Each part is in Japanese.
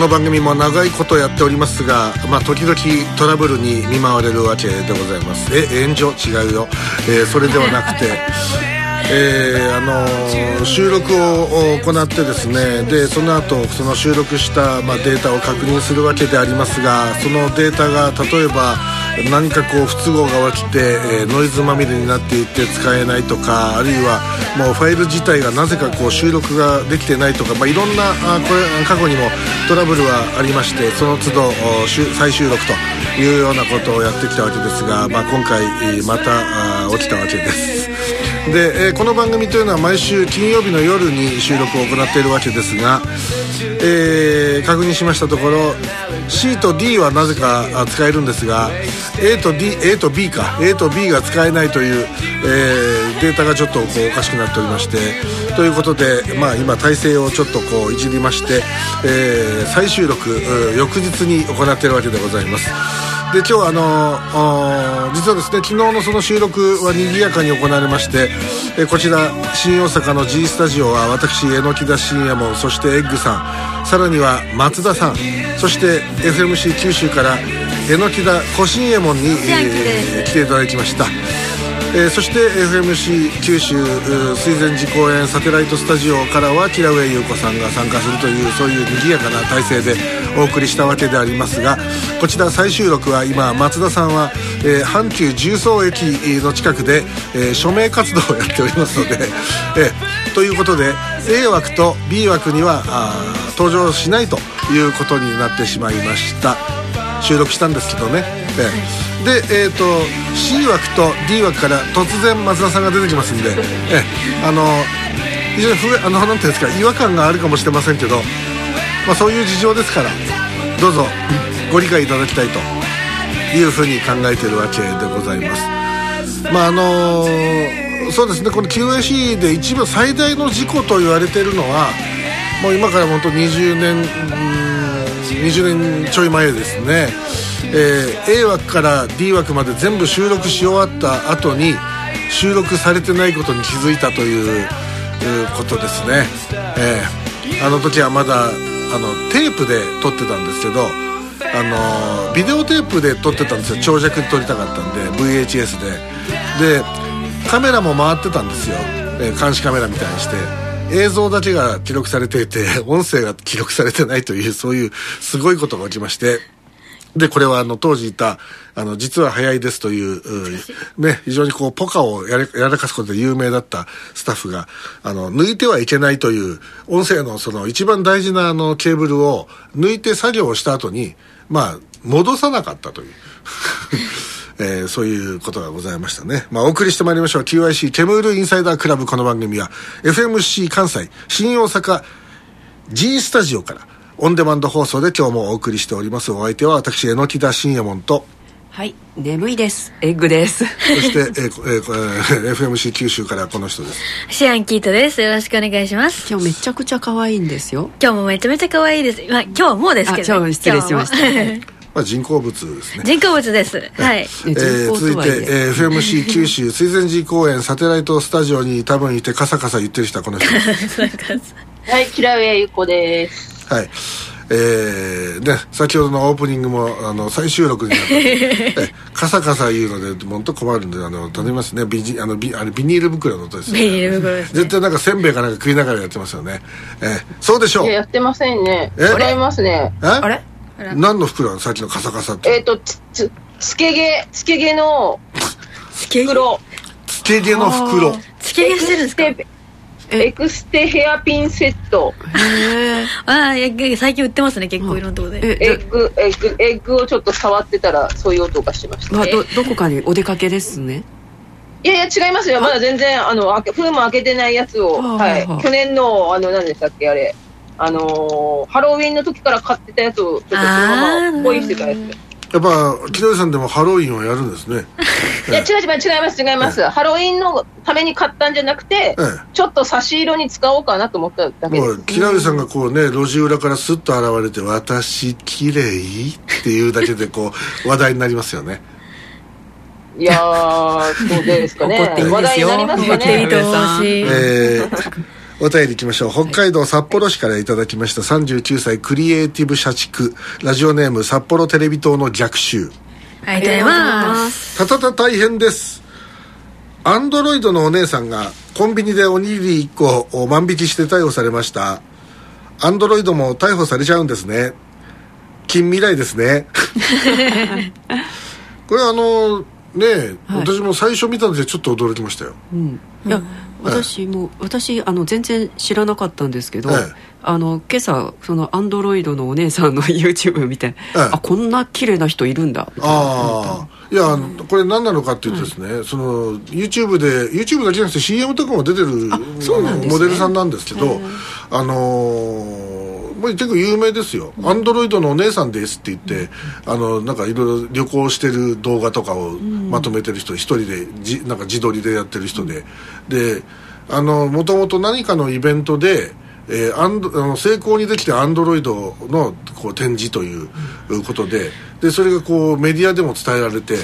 の番組も長いことやっておりますが、まあ、時々トラブルに見舞われるわけでございます。え炎上？違うよ、えー、それではなくて。えー、あのー、収録を行ってですねでその後その収録した、まあ、データを確認するわけでありますがそのデータが例えば何かこう不都合が起きて、えー、ノイズまみれになっていって使えないとかあるいはもうファイル自体がなぜかこう収録ができてないとか、まあ、いろんなあこれ過去にもトラブルはありましてその都度再収録というようなことをやってきたわけですが、まあ、今回また起きたわけです。で、えー、この番組というのは毎週金曜日の夜に収録を行っているわけですが、えー、確認しましたところ C と D はなぜか使えるんですが A と D A と B か A と B が使えないという、えー、データがちょっとこうおかしくなっておりましてということで、まあ、今体制をちょっとこういじりまして、えー、再収録翌日に行っているわけでございます。で今日はあの実はですね昨日のその収録は賑やかに行われまして、えこちら新大阪の G スタジオは私榎田信也門そしてエッグさんさらには松田さんそして FMC 九州から榎田小新右衛門に、えー、来ていただきましたえー、そして FMC 九州水前寺公園サテライトスタジオからはキラウェイ優子さんが参加するというそういう賑やかな体制でお送りしたわけでありますがこちら再収録は今松田さんは、えー、阪急重曹駅の近くで、えー、署名活動をやっておりますので、えー、ということで A 枠と B 枠にはあ登場しないということになってしまいました。収録したんですけどね、で、えーと、C 枠と D 枠から突然松田さんが出てきますんで、えあの非常に不あのなんていうんですか違和感があるかもしれませんけど、まあ、そういう事情ですからどうぞご理解いただきたいというふうに考えているわけでございます。まああのー、そうですねこの QAC で一番最大の事故と言われているのはもう今から本当20年20年ちょい前ですね。えー、A 枠から D 枠まで全部収録し終わった後に収録されてないことに気づいたということですね、えー、あの時はまだあのテープで撮ってたんですけどあのビデオテープで撮ってたんですよ。長尺で撮りたかったんで VHS で。でカメラも回ってたんですよ、えー、監視カメラみたいにして。映像だけが記録されていて音声が記録されてないというそういうすごいことが起きまして。で、これはあの、当時いた、あの、実は早いですという、ね、非常にこう、ポカをややらかすことで有名だったスタッフが、あの、抜いてはいけないという、音声のその一番大事なあの、ケーブルを抜いて作業をした後に、まあ、戻さなかったという。えー、そういうことがございましたね。まあ、お送りしてまいりましょう。QIC ケムールインサイダークラブこの番組は、FMC 関西、新大阪 G スタジオから、オンデマンド放送で今日もお送りしております。お相手は私榎田信也門と。はい眠いです。エッグです。そして、えーえー、FMC 九州からこの人です。シアンキートです。よろしくお願いします。今日めちゃくちゃ可愛いんですよ。今日もめちゃめちゃ可愛いです、まあ、今日はもうですけど、ね、失礼しました。まあ、人工物ですね。人工物です。はい、え。ー、続いて、えー、FMC 九州 水前寺公園サテライトスタジオに多分いてカサカサ言ってる人はこの人 はいキラウェイゆこですはい。えー、ね、先ほどのオープニングも、あの、再収録になって、え、カサカサ言うので、本当困るんで、あの、頼みますね。ビジ、あの、ビ、あれ、ビニール袋の音です、ね。ビニール袋です、ね、絶対なんかせんべいかなんか食いながらやってますよね。えー、そうでしょう。いや、やってませんね。え？違いますね。え？あれ？何の袋？さっきのカサカサって。えっ、ー、と、つ、つ、つけ毛、つけ毛の袋。つけ毛の袋。つけ毛してるんですか？エクステヘアピンセット。へああ、最近売ってますね、結構いろんなとこで。エッグ、エッグ、エッグをちょっと触ってたら、そういう音がしました、ね。ど、どこかにお出かけですね。いやいや、違いますよ。まだ全然、あの、封も開けてないやつを、はい。去年の、あの、何でしたっけ、あれ。あのー、ハロウィンの時から買ってたやつを、ちょっとそのままポイしてたやつ。やっぱ木戸さんでもハロウィンをやるんですね。いや、違う違う、違います、違います。ハロウィンのために買ったんじゃなくて、ええ。ちょっと差し色に使おうかなと思っただけです。もう。木戸さんがこうね路地裏からスッと現れて「私綺麗っていうだけでこう話題になりますよね。いやー、どうですかね。話題になりますか怒っていいとね。思うしえーお便りいきましょう。北海道札幌市からいただきました。39歳クリエイティブ社畜。ラジオネーム札幌テレビ塔の逆襲。ありがとうございます。たたた大変です。アンドロイドのお姉さんがコンビニでおにぎり1個を万引きして逮捕されました。アンドロイドも逮捕されちゃうんですね。近未来ですね。これあのね、私も最初見たんでちょっと驚きましたよ。うん、いや、私も私あの全然知らなかったんですけど、ええ。あの今朝そのアンドロイドのお姉さんの YouTube 見て、えあこんな綺麗な人いるんだみたいな。ああ。いやこれ何なのかっていうとですね、その YouTube で YouTube だけじゃなくて CM とかも出てるね。モデルさんなんですけど、あのーまあ結構有名ですよ、アンドロイドのお姉さんですって言って、あのなんかいろいろ旅行してる動画とかをまとめてる人、一人でじなんか自撮りでやってる人で、であのもともと何かのイベントでえーアンドあの成功にできてアンドロイドのこう展示ということで。でそれがこうメディアでも伝えられて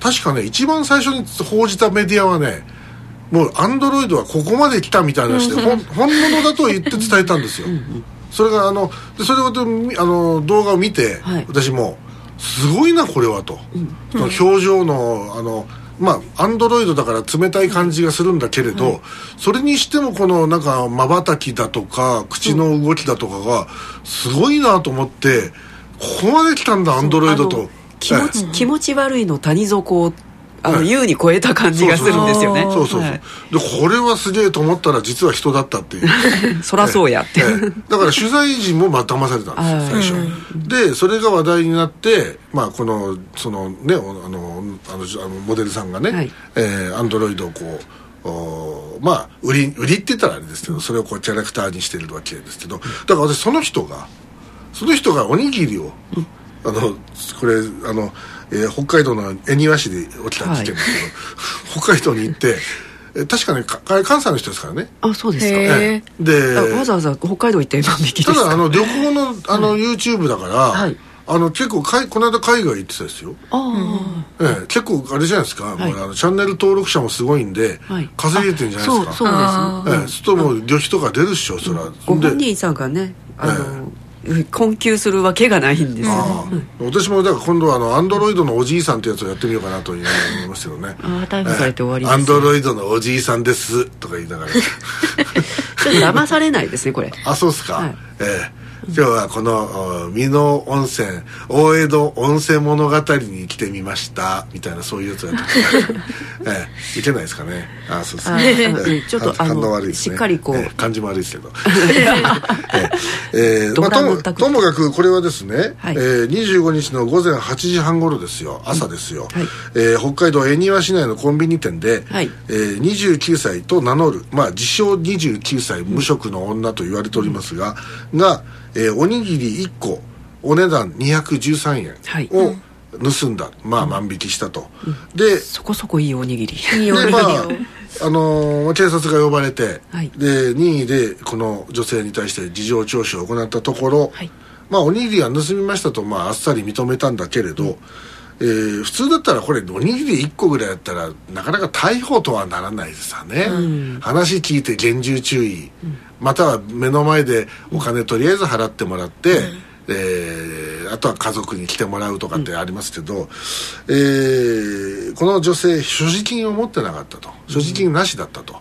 確かね一番最初に報じたメディアはねもうアンドロイドはここまで来たみたいなして、本物だと言って伝えたんですよそれがあのでそれをあの動画を見て、はい。私もすごいなこれはと、その表情のあのまあアンドロイドだから冷たい感じがするんだけれど、それにしてもこのなんかまばたきだとか口の動きだとかがすごいなと思ってここまで来たんだアンドロイドと。気持ち、え。気持ち悪いの谷底をあの、はい。優に超えた感じがするんですよね。えそうそうそう、はい。でこれはすげえと思ったら実は人だったっていう。そらそうや。って、ええ。だから取材陣もまあ騙されたんです最初。でそれが話題になってまあこのそのねおあのあのあのモデルさんがね、はい。えーアンドロイドをこうおまあ売り売りって言ったらあれですけどそれをこうキャラクターにしてるわけですけどだから私その人がその人がおにぎりを、あのこれあの、えー北海道の恵庭市で起きた事件ですけど、北海道に行ってえー確かねか関西の人ですからね。あそうですか、であわざわざ北海道行って万引きですかた。だあの旅行のあの YouTube だから、はい。あの結構かいこの間海外行ってたですよ、あええ、結構あれじゃないですか、はい。あのチャンネル登録者もすごいんで、はい。稼げてんじゃないですか。そうそうあです。ええ、するともう旅費とか出るっしょそら、でご本人さんがねあの、困窮するわけがないんです。よ、ああ私もだから今度はあのアンドロイドのおじいさんってやつをやってみようかなというふうに思いますけどね。ああ逮捕されて終わりです、アンドロイドのおじいさんですとか言いながら。ちょっと騙されないですねこれ。あそうっすか、はい。ええ今日はこのお美濃温泉大江戸温泉物語に来てみましたみたいなそういうやつをやってみた ええいけないですかね。あそうですあね、ちょっとあの反応悪いですね。しっかりこう。ええ感じも悪いですけど。ええええまあ、とと。もかくこれはですね、はい。えー25日の午前8時半頃ですよ。朝ですよ、はい。えー北海道恵庭市内のコンビニ店で、はい。えー29歳と名乗る、まあ、自称29歳無職の女と言われておりますが、が、えーおにぎり1個お値段213はい。円を盗んだ、まあ万引きしたと、でそこそこいいおにぎり。いいおにぎりでまあをあのー警察が呼ばれて、はい。で任意でこの女性に対して事情聴取を行ったところ、はい。まあおにぎりは盗みましたと、まあ、あっさり認めたんだけれど、えー普通だったらこれおにぎり1個ぐらいだったらなかなか逮捕とはならないですよね、話聞いて厳重注意、または目の前でお金とりあえず払ってもらって、えーあとは家族に来てもらうとかってありますけど、えーこの女性所持金を持ってなかったと。所持金なしだったと、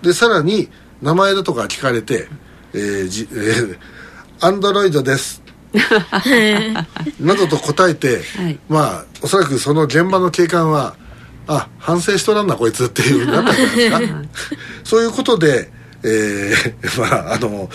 でさらに名前だとか聞かれて「えーじえーアンドロイドです」などと答えて、はい。まあおそらくその現場の警官はあ反省しとらんなこいつっていうふうになったんじゃないですか。そういうことで、えー、まああの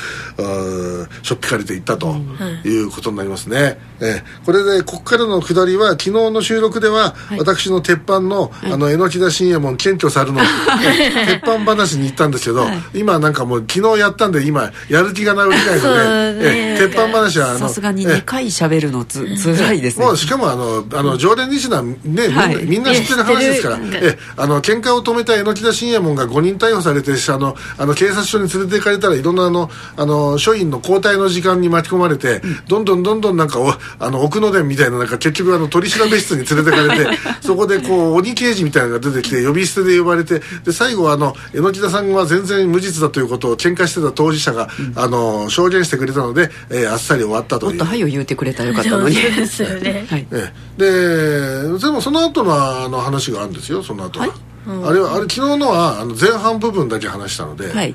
しょっぴかれていったとい。うことになりますね、うん、えー、これでここからの下りは昨日の収録では、はい、私の鉄板の、はい、あの榎田信也門謙虚さるの 鉄板話に行ったんですけど、はい、今なんかもう昨日やったんで今やる気がないないので、ね、え鉄板話はさすがに2回喋るのつつらいですね。もうしかもあのあの常連リスナーね、はい、みんな知ってる話ですから。えあの喧嘩を止めた榎田信也門が5人逮捕されてあのあの警察署に連れて行かれたらいろんなあのあの署員の交代の時間に巻き込まれて、うん、どんどんどんどんなんかおあの奥の殿みたいななんか結局あの取り調べ室に連れてかれて そこでこう鬼刑事みたいなのが出てきて呼び捨てで呼ばれてで最後あの榎田さんは全然無実だということを喧嘩してた当事者が、うん、あの証言してくれたので、えー、あっさり終わったという。もっと「はよ」言うてくれたらよかったのにですよね、はい、えででもその後のあの話があるんですよその後は、はいあれはあれ昨日のはあの前半部分だけ話したので、はい、え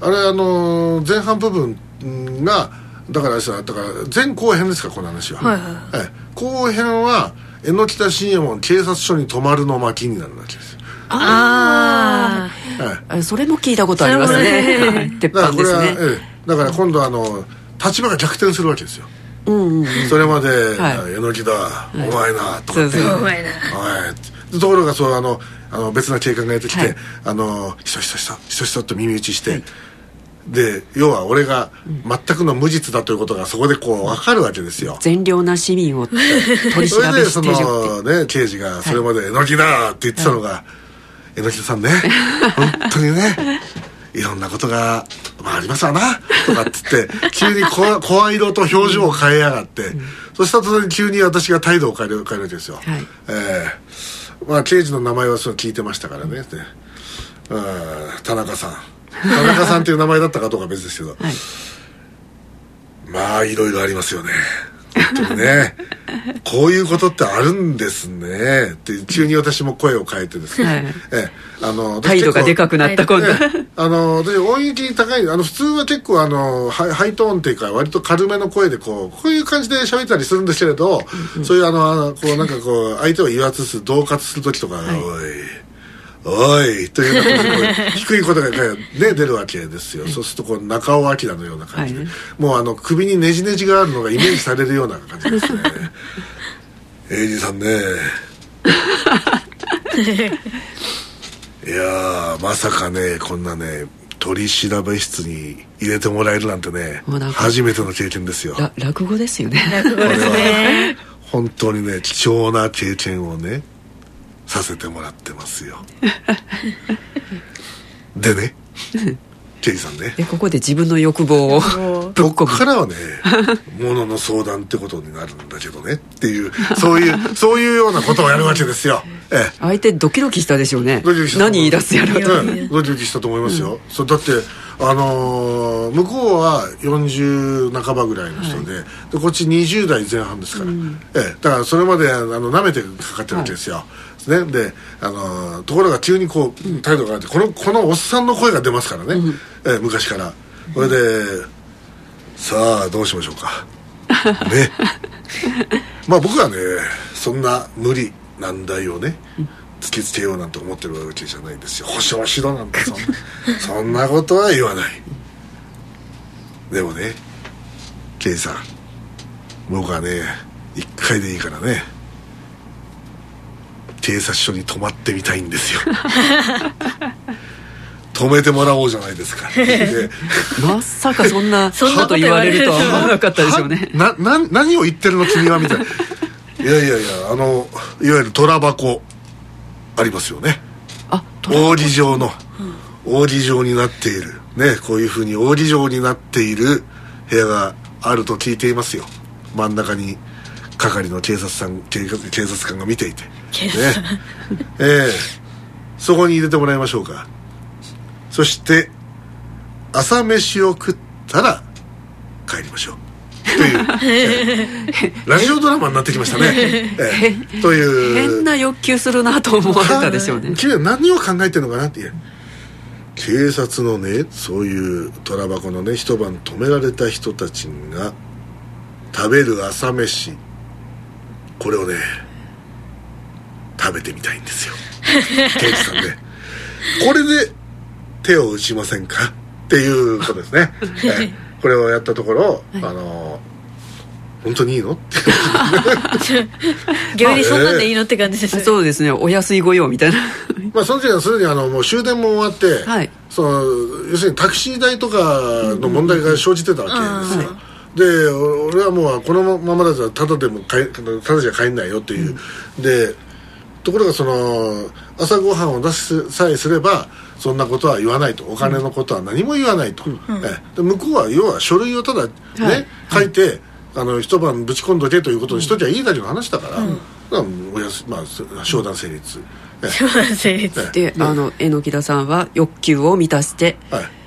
あれあの前半部分がだからさだから前後編ですかこの話は、はいはい。え後編は榎北信右衛門警察署に泊まるの巻になるわけですああ、はい、それも聞いたことありますね。鉄板ですね。ええ、だから今度あの立場が逆転するわけですよ。うんうんうん、それまで「榎木だ、お前な」とかって「お前な」ところがそうあのあの別な警官がやってきて、はい、あのひそひそひそひそひそと耳打ちして、はい、で要は俺が全くの無実だということがそこでこう分かるわけですよ。善良な市民を取り調べしてるそれでそのね刑事がそれまで「榎木だ!」って言ってたのが「榎木さんね 本当にねいろんなことが、まあ、ありますわな」とかっつって急に声 色と表情を変えやがって、うん、そしたら急に私が態度を変える変えるわけですよ、はい、えー、まあ刑事の名前はそう聞いてましたからね、うん、田中さん。田中さんっていう名前だったかどうか別ですけど、はい、まあいろいろありますよね本当にねこういうことってあるんですね。って急に私も声を変えてですね、はい、えあの態度がでかくなった今度、あの私音域高いあの普通は結構あのハハイトーンっていうか割と軽めの声でこうこういう感じで喋ったりするんですけれど、うん、そういうあのこうなんかこう相手を威圧する恫喝する時とか「はい、おいおいというような低いことが、ね、出るわけですよ、そうするとこう中尾明のような感じで、はい、もうあの首にねじねじがあるのがイメージされるような感じですね 英二さんね。いやまさかねこんなね取り調べ室に入れてもらえるなんてね初めての経験ですよ。落語ですよね。落語ですね。本当にね貴重な経験をねさせてもらってますよ。でねケイさんね。でここで自分の欲望をぶっこからはねものの相談ってことになるんだけどね。っていうそういうそういうようなことをやるわけですよ、ええ、相手ドキドキしたでしょうね。何言い出すやろう、ね、ドキドキしたと思いますよ、うん、そうだってあのー、向こうは40半ばぐらいの人ではい、でこっち20代前半ですから、うん、ええ、だからそれまであの舐めてかかってるわけですよ、はいね、で、あのー、ところが急にこう態度があってこのこのおっさんの声が出ますからね、うん、え昔から。これで、さあどうしましょうか。ね。まあ僕はねそんな無理難題をね突きつけようなんて思ってるわけじゃないんですよ。保証しろなんてそん そんなことは言わない。でもね刑事さん僕はね一回でいいからね警察署に泊まってみたいんですよ。止めてもらおうじゃないですか。まさか そんなこと言われるとは思わなかったでしょうね。なな何を言ってるの君はみたいな。いやいやいやあのいわゆる虎箱ありますよね。あ扇状の。扇状になっている。ねこういうふうに扇状になっている部屋があると聞いていますよ。真ん中に係の警察さん警警察官が見ていてねええ。そこに入れてもらいましょうか。そして朝飯を食ったら帰りましょう。という、えラジオドラマになってきましたね、えという。変な欲求するなと思われたでしょうね。君は何を考えてるのかなっていう。警察のねそういう虎箱のね一晩止められた人たちが食べる朝飯。これをね食べてみたいんですよ。刑事さんねこれで手を打ちませんかっていうことですね、ええ。これをやったところ、あの本当にいいの？って。逆にそんなんでいいのって感じですね。そうですね。お安いご用みたいな。まあその時はすでにあのもう終電も終わって、はい。その要するにタクシー代とかの問題が生じてたわけですよ、でお俺はもうこのままだとただでも買えただじゃ帰んないよっていう、でところがその朝ごはんを出すさえすればそんなことは言わないと。お金のことは何も言わないと、ええ。で向こうは要は書類をただね、はい。書いてあの一晩ぶち込んどけということにしときゃいいだけの話だから、だからおやすまあ商談成立、ええ。成立ええ。であの榎田さんは欲求を満たしてはい。ええ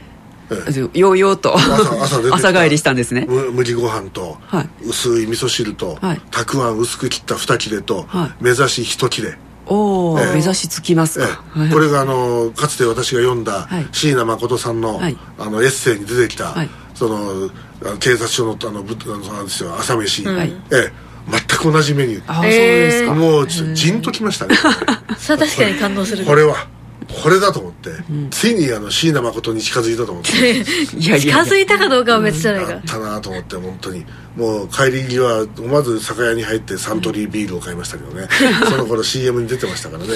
ようようと。朝帰りしたんですね。む麦ご飯と、はい。薄い味噌汁と、はい。たくあん薄く切った2切れと、はい。目指し1切れ、おお、ええ。目指しつきますえか、えこれがあのかつて私が読んだはい。椎名誠さんの,、はい。あのエッセイに出てきた、はい。そのあの警察署のあのぶあのなんですよ朝飯、はい。ええ。全く同じメニュああ、ーそうですか、もうちょっとジンときましたね。それは確かに感動する。これはこれだと思って、ついにあの椎名誠に近づいたと思って。いやい近や。づいたかどうかは別じゃないかあったなと思って本当に。もう帰り際思わず酒屋に入ってサントリービールを買いましたけどね。その頃 CM に出てましたからね。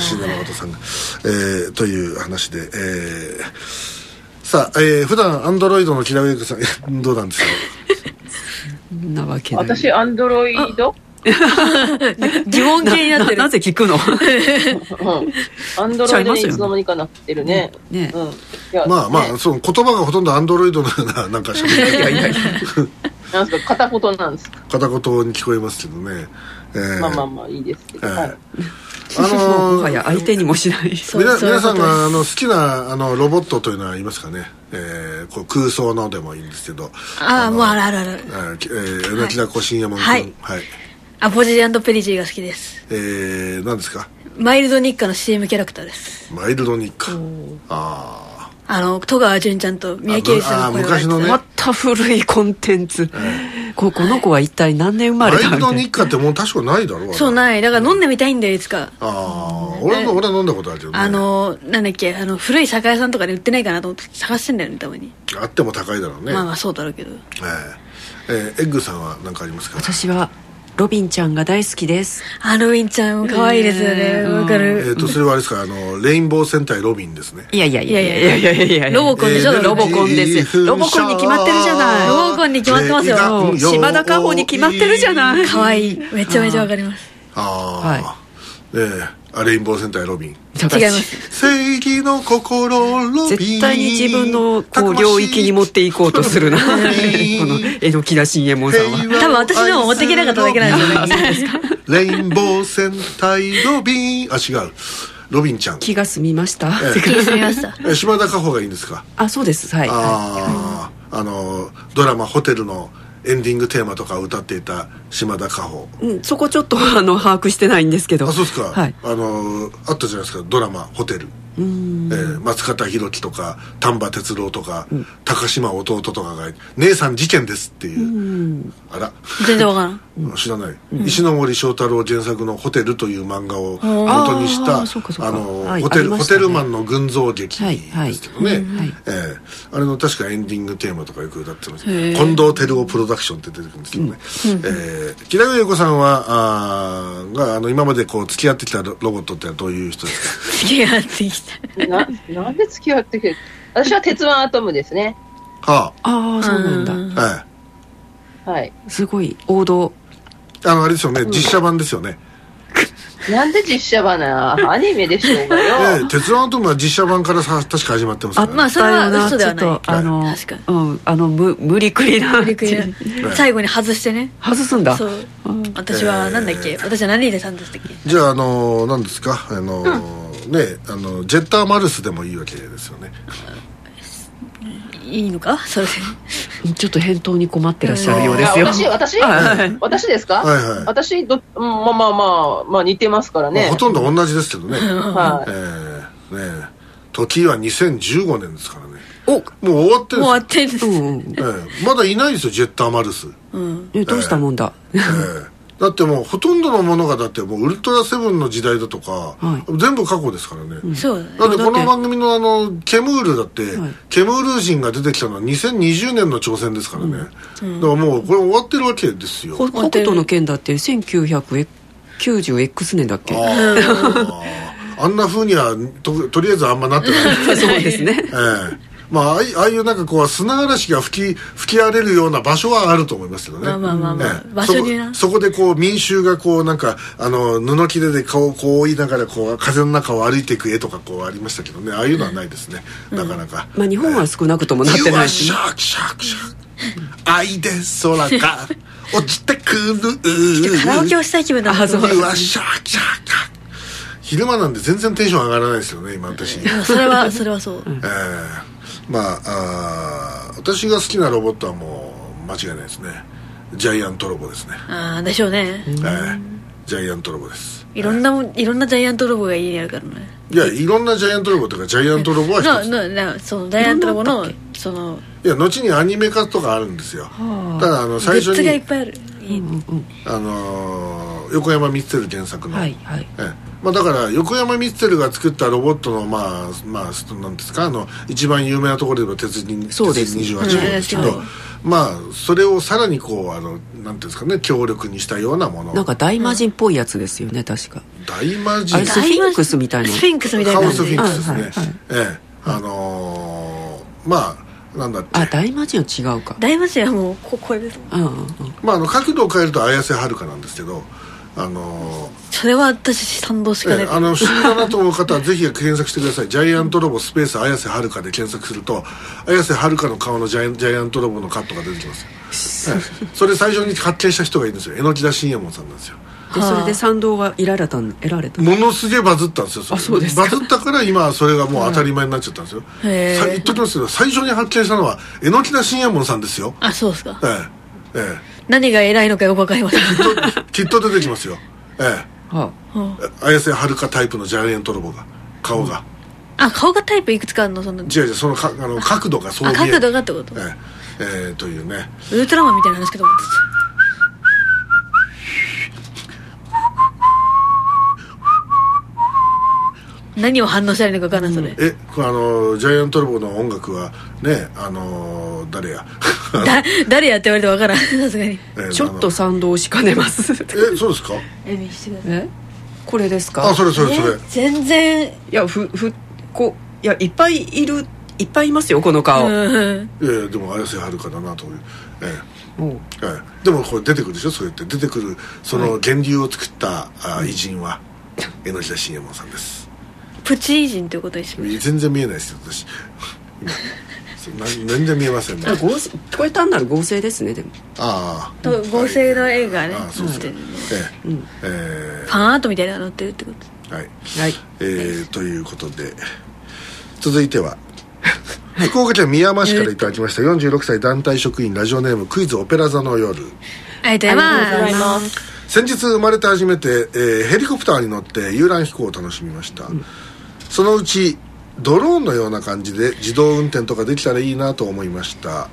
椎名誠さんが、えーという話で、えーさあ、えー、普段アンドロイドのキラウェイクさんどうなんですか？なわけない。私、アンドロイド？疑問形になってる。な ぜ聞くの？うん。アンドロイドにいつの間にかなってるね。ね。うん。まあまあ、ね。その言葉がほとんどアンドロイドのようななんかしゃべりいやいやいやなんですか、片言なんですか？片言に聞こえますけどね、えー。まあまあまあ、いいですけど。えーはい。あのーもはや相手にもしない。そう皆さんがあの好きなあのロボットというのはいますかね、えー、こう空想のでもいいんですけど。ああもうあるあるある。えーきえー、うなきだこ深夜門君。はい。はい、アポジーペリジーが好きです。えー、何ですか？マイルド日課の CM キャラクターです。マイルド日課ああの戸川純ちゃんと三宅さんの声をやってたあ昔のね。また古いコンテンツ、ここの子は一体何年生まあマれたみたいな。イルド日課ってもう確かないだろそういない。だから飲んでみたいんだよいつか。ああ俺の俺は飲んだことあるけどね。あのなんだっけあの古い酒屋さんとかで売ってないかなと思って探してんだよねたまにあっても高いだろうね、まあまあそうだろうけど。えー。えーエッグさんは何かありますか？私はロビンちゃんが大好きです。ハロウィンちゃん可愛いですよね。わかえるー、とそれはあれですか？あのレインボー戦隊ロビンですね。いやいやいやいやいやいやいやいやロボコンでしょロボコンですよロボコンに決まってるじゃないロボコンに決まってますよ島田加穂に決まってるじゃない可愛いめちゃめちゃわかりますああ、はえーあレインボー戦隊ロビン。違います。正義の心ロビン。絶対に自分のこう領域に持っていこうとするな。この榎木田信右衛門さんは。多分私のも持っていけなかっただけなんですよねレインボー戦隊ロビン。あ違う。ロビンちゃん。気が済みました。え気が済みました。え島田加穂がいいんですか？あそうです。はい。はああ、あのドラマ「ホテル」のエンディングテーマとかを歌っていた島田加穂。いうん、そこちょっとあの把握してないんですけど。あそうですか、はい。あのあったじゃないですか。ドラマ「ホテル」えー松方弘樹とか丹波哲郎とか、高島弟とかが「姉さん事件です」っていう、あら。全然わからん。知らない、石ノ森章太郎原作の「ホテル」という漫画を元にしたあの、はいホテルホテルマンの群像劇ですけどね、はい。えーあれの確かエンディングテーマとかよく歌ってます近藤照夫プロダクションって出てくるんですけどね、えー木田優子さんはあーがあの今までこう付き合ってきたロロボットってのはどういう人ですか？付き合ってきたな、なんで付き合ってくれる私は鉄腕アトムですね。はあ。あそうなんだ、うん。あはいはい。すごい王道。あのあれですよね、実写版ですよね、なんで実写版なアニメでしょうがえよ。え鉄腕アトムは実写版からさ確か始まってますから、ねまあそれは嘘ではない。ちょっとあの確かにうんあの無無理くりな。びっくり最後に外してね。外すんだ。そう。私はなんだっけ？私は何でたんでしたっけ？じゃああの何ですか？あの、ねあのジェッターマルスでもいいわけですよね。いいのか？それ。でちょっと返答に困ってらっしゃるようですよ。私、私？はい。私ですか？はいはい。私ど、うんまあまあまあ、まあ似てますからね。まあほ。とんど同じですけどね、はい。ええねえ。時は2015年ですからね。おもう終わってるんもう終わってんですうんええ。まだいないですよジェッターマルス、うん。えどうしたもんだ？ええだってもうほとんどのものがだってもうウルトラセブンの時代だとか、は全部過去ですからね、そう。だってこの番組のあのケムールだって、はい。ケムール人が出てきたのは2020年の挑戦ですからね、だからもうこれ終わってるわけですよ、ほ北斗の剣だって 1990X 年だっけ？ああ あんなふうにはととりあえずあんまなってない。そうですね。ええまあ、ああいうなんかこう砂嵐が吹き吹き荒れるような場所はあると思いますけどね。まあまあまあまあええ場所にな。そこでこう民衆がこうなんかあの布切れで顔をこう覆いながらこう風の中を歩いていく絵とかこうありましたけどね。ああいうのはないですね、なかなか、まあ日本は少なくともなってないしシャークシャークシャーク。愛で空が落ちてくる。カラオケをしたい気分だあそううわシャークシャーク昼間なんで全然テンション上がらないですよね今私えそれはそれはそう。えまああー私が好きなロボットはもう間違いないですね。ジャイアントロボですね、ああでしょうね。ええジャイアントロボです。いろんなもんいろんなジャイアントロボが家にあるからね。いやいろんなジャイアントロボというかジャイアントロボはな一つななそのジャイアントロボのそのいや後にアニメ化とかあるんですよ。ただあのグ最初ッズがいっにぱいある。家にあのー横山光輝原作の、はいはい。ええまあ、だから横山光輝が作ったロボットのまあまあなんですかあの一番有名なところで言えば鉄人そうです。鉄人28号ですけど、うん。まあそれをさらにこうあのなんていうんですかね強力にしたようなもの。なんか大魔人っぽいやつですよね確か。大魔人あれスフィンクスみたいな。スフィンクスみたいな。カオスフィンクスですね、はいはいはい。ええ。あのーまあなんだあ大魔人は違うか。大魔神はもうここれです。うんうんうん。まああの角度を変えると綾瀬はるかなんですけどあのそれは私賛同しーかない。ええあの不思議だなと思う方はぜひ検索してください。ジャイアントロボスペース綾瀬はるかで検索すると綾瀬はるかの顔のジャイジャイアントロボのカットが出てきます。よ、ええ。それ最初に発見した人がいるんですよ。榎木田信右衛門さんなんですよ。でそれで賛同は得られたん得られたものすげえバズったんですよ。れあそうですか。バズったから今はそれがもう当たり前になっちゃったんですよ、へえ。さ言っときますけど最初に発見したのは榎木田信右衛門さんですよ。あそうですか。え。ええ何が偉いのかよくわかりません。えきっと出てきますよ。えはえ綾瀬はるかタイプのジャイアントロボが顔が、あ顔がタイプいくつかあるの？その。違う違うそのかあの角度がそうあ見える。角度がってこと？ええ。ええというね。ウルトラマンみたいな話かと思ってた。何を反応したらいいのか分からんそれ、えこれあのジャイアントロボの音楽はねあの誰や？だ誰やって言われて分からん。さすがに。ええちょっと賛同しかねます。えそうですか？え見してください。え？これですか？あそれそれそれ。え？全然。いやふふこいやいっぱいいるいっぱいいますよこの顔、うん。いやいやでも綾瀬はるかだなという。ええええでもこれ出てくるでしょ？そうやって。出てくるその源流を作った、あ偉人は榎木田信右衛門さんです。プチ偉人ということにします全然見えないですよ私今そうな全然見えませんね？あ合成これ単なる合成ですねでも。ああ。と合成の絵がね。ああそうそう載ってる。ねええ。えファンアートみたいなの載ってるってこと。えはい。はい。えーということで。続いては。福岡県宮山市からいただきました。46歳団体職員ラジオネームクイズオペラ座の夜。ありがとうございます。先日生まれて初めて、えーヘリコプターに乗って遊覧飛行を楽しみました、そのうちドローンのような感じで自動運転とかできたらいいなと思いました。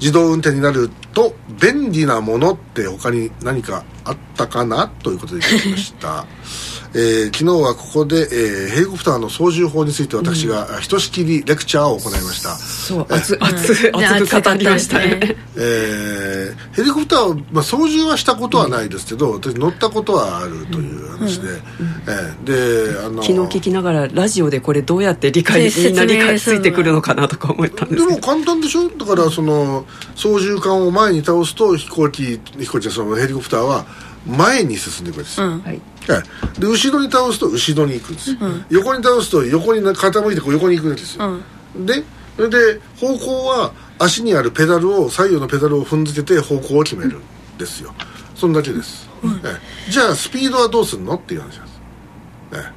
自動運転になると便利なものって他に何かあったかなということでいただきました、えー昨日はここで、えーヘリコプターの操縦法について私がひとしきりレクチャーを行いました、そう熱熱 熱く語りましたね。えーヘリコプターを、まあ、操縦はしたことはないですけど、私乗ったことはあるという話で、えーであの昨日聞きながらラジオでこれどうやって理解みんな理解ついてくるのかなとか思ったんでですけど。も簡単でしょ？だからその操縦桿を前に倒すと飛行機飛行機はそのヘリコプターは前に進んでいくわけですよ、うん。はい。はい、で後ろに倒すと後ろに行くんですよ、横に倒すと横に傾いてこう横に行くんですよ、でそれで方向は足にあるペダルを左右のペダルを踏んづけて方向を決めるんですよ。そんだけです、ええ。じゃあスピードはどうするのっていう話なんです、ええ。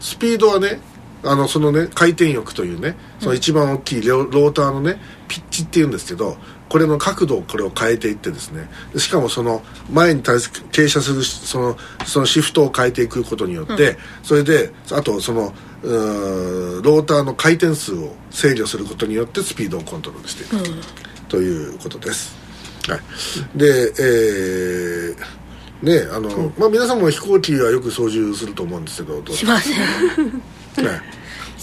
スピードはねあのそのね回転翼というねその一番大きいロローターのねピッチっていうんですけどこれの角度をこれを変えていってですね。でしかもその前に対す傾斜するそのそのシフトを変えていくことによって、それであとそのうーローターの回転数を制御することによってスピードをコントロールしていく、ということです、はい、で、えーねあの、まあ皆さんも飛行機はよく操縦すると思うんですけどどうしません。ね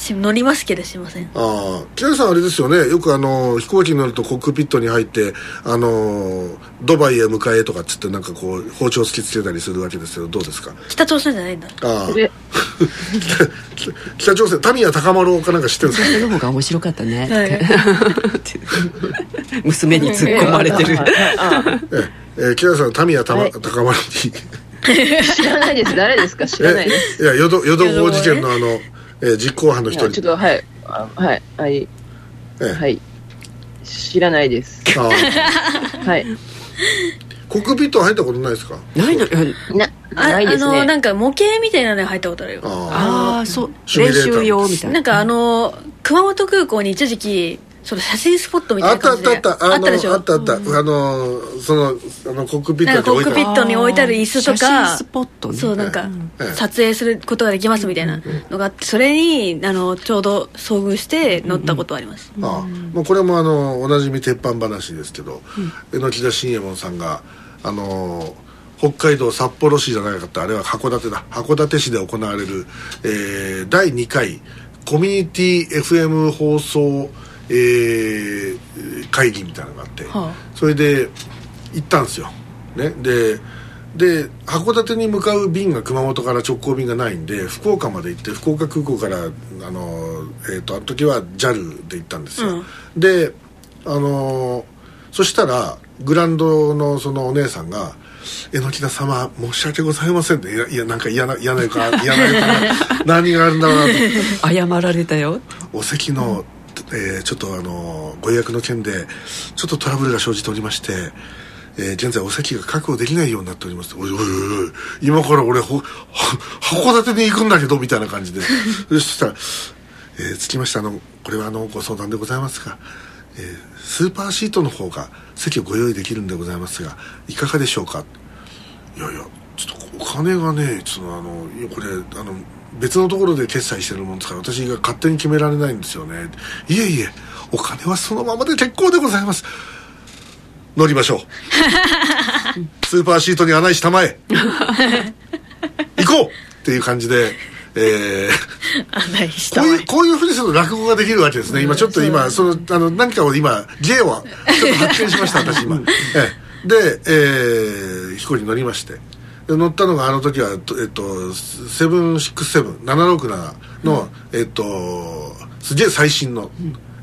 し乗りますけどしません。ああ。木谷さんあれですよね。よくあの飛行機に乗るとコックピットに入ってあのドバイへ迎えとかっつってなんかこう包丁突きつけたりするわけですけどどうですか？北朝鮮じゃないんだ。ああ。北北朝鮮。タミヤ高丸かなんか知ってるんですか？その方が面白かったね、はい。娘に突っ込まれてる。ええ。え木谷さんタミヤたまはい。高丸に。知らないです。誰ですか？知らないです。えいや淀淀号事件のあの、えー実行犯の一人。ちょっとはい。あはい。はい。ええ。はい。知らないです。はい。コックピットは入ったことないですか？ないのなあないですあのなねんか模型みたいなのに入ったことあるよ。あああそう練習用みたいな。なんかあの熊本空港に一時期その写真スポットみあたいな感じであったあったあったあったでしょ？あったあった、あのそのあのコックピッなんかコックピトに置いてあットに置いてある椅子と写か真スポットね。そうなんかええ。撮影することができますみたいなのがあってそれにあのちょうど遭遇して乗ったことあります。ああまあ、これもあのおなじみ鉄板話ですけど、榎田信右衛門さんがあの北海道札幌市じゃなかったあれは函館だ。函館市で行われる、えー第2回コミュニティ FM 放送、えー会議みたいなのがあって、はあ。それで行ったんですよ、ね、でで函館に向かう便が熊本から直行便がないんで福岡まで行って福岡空港からあの、えー、とあの時は JAL で行ったんですよ、であのそしたらグランドのそのお姉さんが「榎田様申し訳ございません」っていやなんか嫌な嫌な予感嫌な予何があるんだろうなと。謝られたよ。お席の、えーちょっとあのご予約の件でちょっとトラブルが生じておりまして、えー現在お席が確保できないようになっております。おいおいおい今から俺ほ函館に行くんだけどみたいな感じで。そしたら、えーつきましてあのこれはあのご相談でございますが、えースーパーシートの方が席をご用意できるんでございますがいかがでしょうか？いやいやちょっとお金がねちょっとあのこれあの別のところで決済してるもんですから私が勝手に決められないんですよね。いえいえお金はそのままで結構でございます。乗りましょう。スーパーシートに穴石たまえ行こう。っていう感じでえーこういうこういうふうにすると落語ができるわけですね、今ちょっと今そのあの何かを今芸をちょっと発見しました私今、ええ。で、えー飛行機に乗りまして。で乗ったのがあの時はとえっと7677の、えっとすげえ最新の、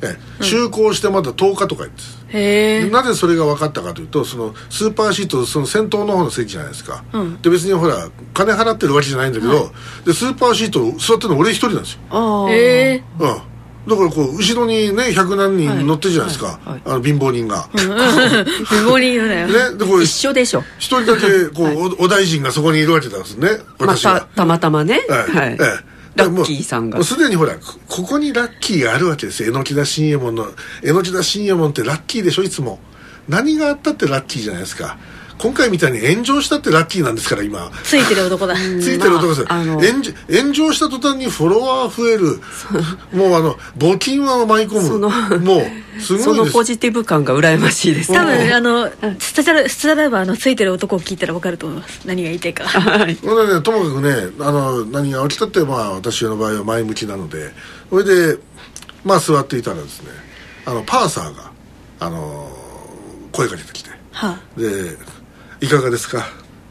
ええ就航してまだ10日とか言ってなぜそれが分かったかというとそのスーパーシートその先頭の方の席じゃないですか、で別にほら金払ってるわけじゃないんだけど、でスーパーシート座ってるの俺一人なんですよ。ああへえうんだからこう後ろにね100何人乗ってるじゃないですか、はい。はい。あの貧乏人が、メモリーだよ。ね。でこう一緒でしょ。一人だけこう、おお大臣がそこにいるわけなんですね。ま私は、たたまたまね。ええ。はい。ええ。ラッキーさんが。もうすでにほらこここにラッキーがあるわけですよ。榎田信右衛門の榎田信右衛門ってラッキーでしょいつも。何があったってラッキーじゃないですか今回みたいに炎上したってラッキーなんですから今。ついてる男だ。ついてる男です。よ、まあ炎上炎上した途端にフォロワー増える。もうあの募金は舞い込む。もうすそごいです。のポジティブ感が羨ましいです多うん。分あのスタジャルスタジャルバーのついてる男を聞いたら分かると思います。何が言いたいか。はい。ともかくねあの何が起きたってまあ私の場合は前向きなので。それでまあ座っていたらですねあのパーサーがあの声かけてきて。はで「いかがですか？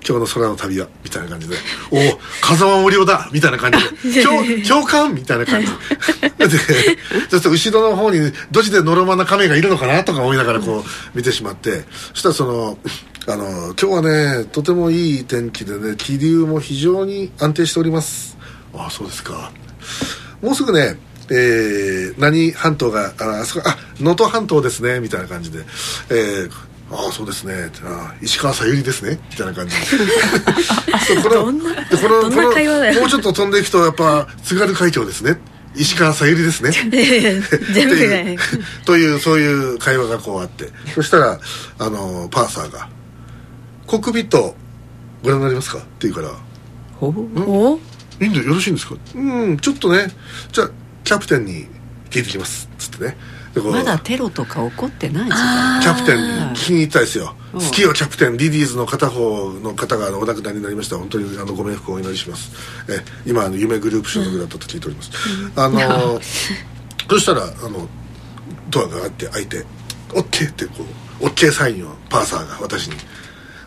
今日の空の旅は」みたいな感じで「おお風間無料だ」みたいな感じで「共共感」みたいな感じ。ででちょっと後ろの方にドジでのろまな亀がいるのかなとか思いながらこう見てしまって。そしたらそのあの今日はねとてもいい天気でね気流も非常に安定しております。ああそうですか。もうすぐねえー、何半島がああそこあ能登半島ですねみたいな感じで、えー、ああそうですねあ石川さゆりですねみたいな感じ こでこのこのもうちょっと飛んでいくとやっぱ津軽海峡ですね。石川さゆりですね。全部 というそういう会話がこうあって。そしたらあのパーサーが「コックピットご覧になりますか?」って言うから。おいいんでよ。ろしいんですか？うんちょっとね。じゃあキャプテンに聞いてきます。つってってねまだテロとか起こってない時間キャプテンに聞きに行ったですよ。好きよキャプテンリディーズの片方の方がお亡くなりになりました。本当にあのご冥福をお祈りします。え今あの夢グループ所属だったと聞いております、うん、あのそしたらあのドアがあって開いて「オッケーってこうオッケーサインをパーサーが私に。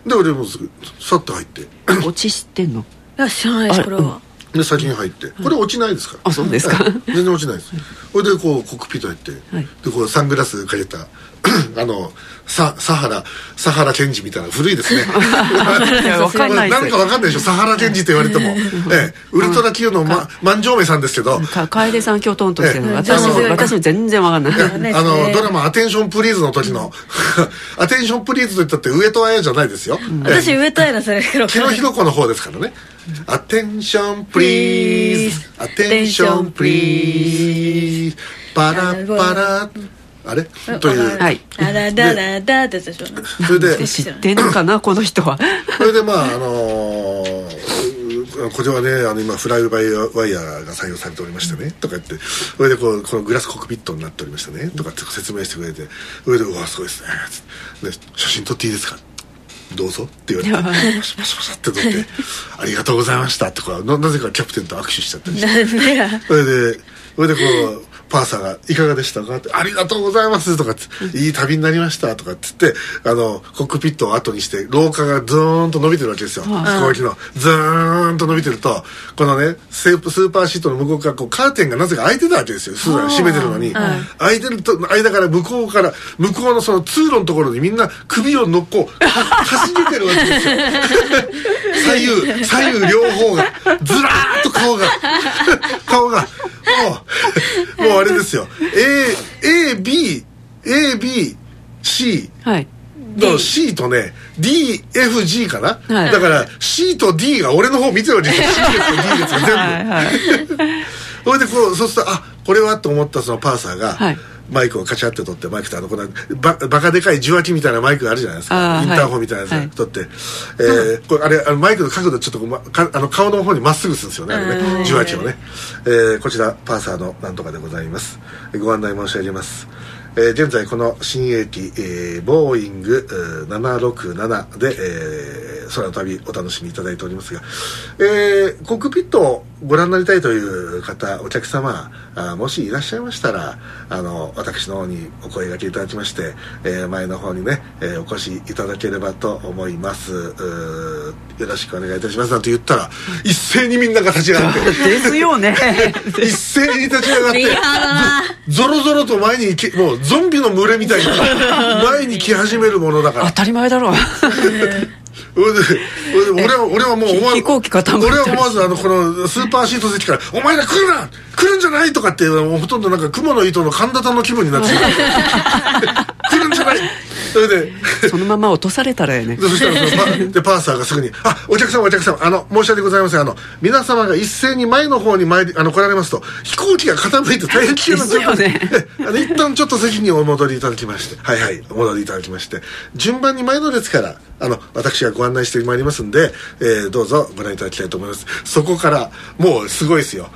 で俺もすぐさっと入って。落ち知ってんの？いや知らないですこれは、で先に入って。これ落ちないですから、あそうですか。全然落ちないです。それでこうコックピット入って、はい、でこうサングラスかけた あのササハラサハラケンジみたいな古いですね。分かんないなんか分かんないでしょ。サハラケンジって言われても、ええ、ウルトラ Q の、ま、万丈目さんですけど。楓さん京都としての。私私全然分かんない。あのドラマ「アテンションプリーズ」の時の。アテンションプリーズと言ったって上戸彩じゃないですよ、私上戸彩のそれ木野ひろ子の方ですからねアテンションプリーズアテンションプリーズパラパラあれという。はいダダダダダってでしょそれで知ってんのかな？この人は。それでまああのこれはねあの今フライバイワイヤーが採用されておりましてねとか言ってそれでこうこのグラスコックピットになっておりましたねとかって説明してくれてそれで「うわすごいですね」で「写真撮っていいですか?」どうぞって言われてパシパシパシって撮って「ありがとうございました」ってこうなぜかキャプテンと握手しちゃったりして。それでそれでこうパーサーが「いかがでしたか?」って「ありがとうございます」とかって「いい旅になりました」とかっつってあのコックピットを後にして廊下がズーンと伸びてるわけですよ。飛行機のズーンと伸びてるとこのねスーパーシートの向こうからこうカーテンがなぜか開いてたわけですよ。スー。閉めてるのに。開いてると間から向こうから向こうのその通路のところにみんな首をのっこうかしげてるわけですよ。左右左右両方がずらーっと顔が顔がもうもうあれですよ。AABABC はい。の C とね DFG かな、はい、だから C と D が俺の方見てるわけですよ C 列と D 列が全部、はいはい、それでこうそうするとあこれはと思ったそのパーサーが、はいマイクをカチャって取ってマイクってあのこのババカでかい受話器みたいなマイクがあるじゃないですか。インターホンみたいなやつ取って、はい、えー、これあれあのマイクの角度ちょっとま、かあの顔の方にまっすぐするんですよねあれね。受話器をね、えー、こちらパーサーのなんとかでございます。ご案内申し上げます。えー、現在この新鋭機、えー、ボーイング767で、えー、空の旅お楽しみいただいておりますが、えー、コックピットをご覧になりたいという方お客様あもしいらっしゃいましたらあの私の方にお声がけいただきまして、えー、前の方にね、えー、お越しいただければと思います。よろしくお願いいたします。なんて言ったら一斉にみんなが立ち上がって。ですよね。一斉に立ち上がってゾロゾロと前にもうゾンビの群れみたいな前に来始めるものだから。当たり前だろう俺は俺はもう飛行機傾俺は思わずあのこのスーパーシート席から「お前ら来るな来るんじゃない!」とかってもうほとんどなんか雲の糸の神田の気分になって 来るんじゃないそれで。そのまま落とされたらえね。そしたらそでパーサーがすぐに「あお客様お客様あの申し訳ございません。あの皆様が一斉に前の方に参りあの来られますと飛行機が傾いて大変危険な状況で、ね、あの一旦ちょっと席にお戻りいただきましてはいはいお戻りいただきまして。順番に前の列からあの私がご案内してまいりますんで、えー、どうぞご覧いただきたいと思います。そこからもうすごいですよ。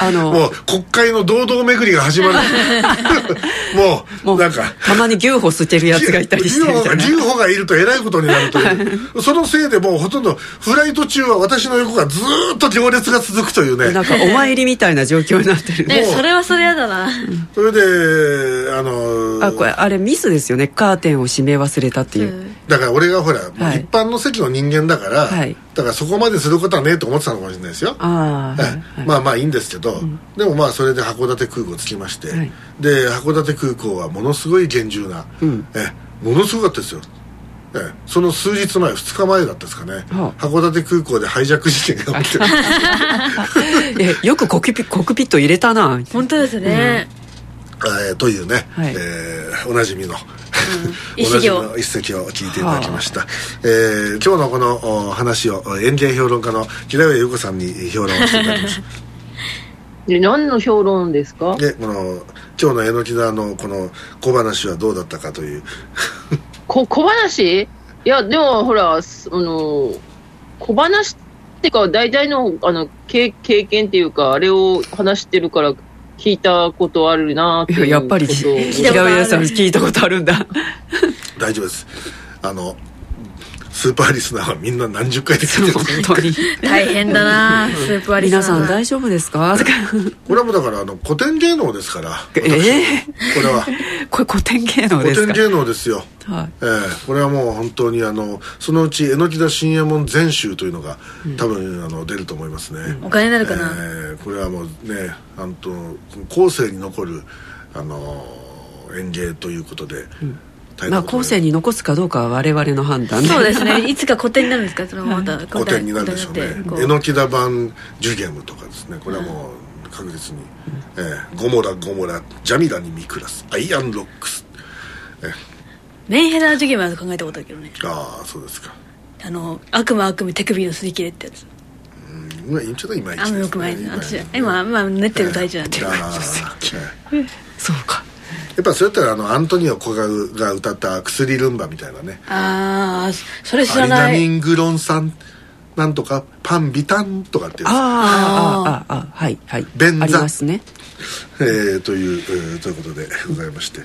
あの もう国会の堂々巡りが始まる。もうもうなんか。たまに牛歩捨てるやつがいたりして牛歩がいるとえらいことになるという。そのせいでもうほとんどフライト中は私の横がずっと行列が続くというね。なんかお参りみたいな状況になってる。ねそれはそれやだな、それであのー、あこれあれミスですよね。カーテンを閉め忘れたっていう、だから俺がほらはい、一般の席の人間だから、はい、だからそこまですることはねえと思ってたのかもしれないですよ。あ、はい、まあまあいいんですけど、うん、でもまあそれで函館空港着きまして、で函館空港はものすごい厳重な、うん、えものすごかったですよ。えその数日前2日前だったですかね、はあ、函館空港でハイジャック事件が起きて。よくコクピコクピット入れたな本当ですね、うん、えー、というね、はい、えー、おなじみのうん、同じの一席を聞いていただきました、はあ、えー、今日のこの話を演芸評論家の木田上優子さんに評論をしていただきます で何の評論ですか？でこの今日の榎木田のこの小話はどうだったかという。こ小話？いやでもほらあの小話っていうか大体のあの経経験っていうかあれを話してるから聞いたことあるなっていうやっぱりことを平上さん聞いたことあるんだ。大丈夫です。あのスーパーリスナーはみんな何十回で聞いてるんです本当に。大変だなスープ割り皆さん大丈夫ですか？これはもうだからあの古典芸能ですから。ええこれは。これ古典芸能ですか？古典芸能ですよ。はい。ええこれはもう本当にあのそのうち榎木田信右衛門全集というのが多分、あの出ると思いますね、お金になるかな、ええこれはもうねあんと後世に残るあの演芸ということで、大変まあ後世に残すかどうかは我々の判断で。そうですね。いつか古典になるんですか？それもまた古典になるでしょうね。古典になってこう。榎木田版ジュゲムとかですね。これはもう確実に、ええ。ゴモラゴモラジャミラに見下すアイアンロックス、ええ。メンヘラ授業まで考えたことあるけどね。ああそうですか。あの悪魔悪夢手首の擦り切れってやつ。うん。まあちょっといまいちあんまよくない私今まあ練ってる最中なんで。ああええ。そうかやっぱそれやったらあのアントニオ小川が歌った「薬ルンバ」みたいなね。ああそれ知らアリナないミングロン酸なんとかパンビタンとかっていうああああああはいはい。便座ありますね。えーという、えーということでございまして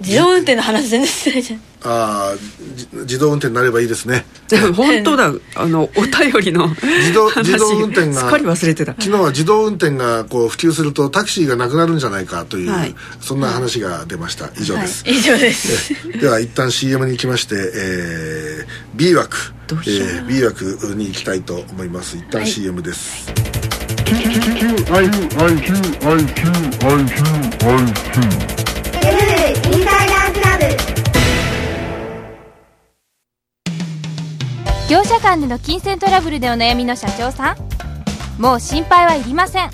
自動運転の話全然してないじゃん。ああじ自動運転になればいいですね。で も本当だ。あのお便りの自動話。自動運転がすっかり忘れてた。昨日は自動運転がこう普及するとタクシーがなくなるんじゃないかという、はい。そんな話が出ました。以上です、以上です。えでは一旦 CM に行きまして、えー B 枠、えどうしよう。ー B 枠に行きたいと思います。一旦 CM です、ーク業者間での金銭トラブルでお悩みの社長さん。もう心配はいりません。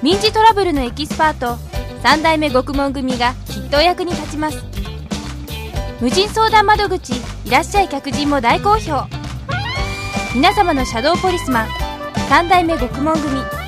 民事トラブルのエキスパート三代目獄門組がきっとお役に立ちます。無人相談窓口いらっしゃい客人も大好評。皆様のシャドーポリスマン三代目獄門組。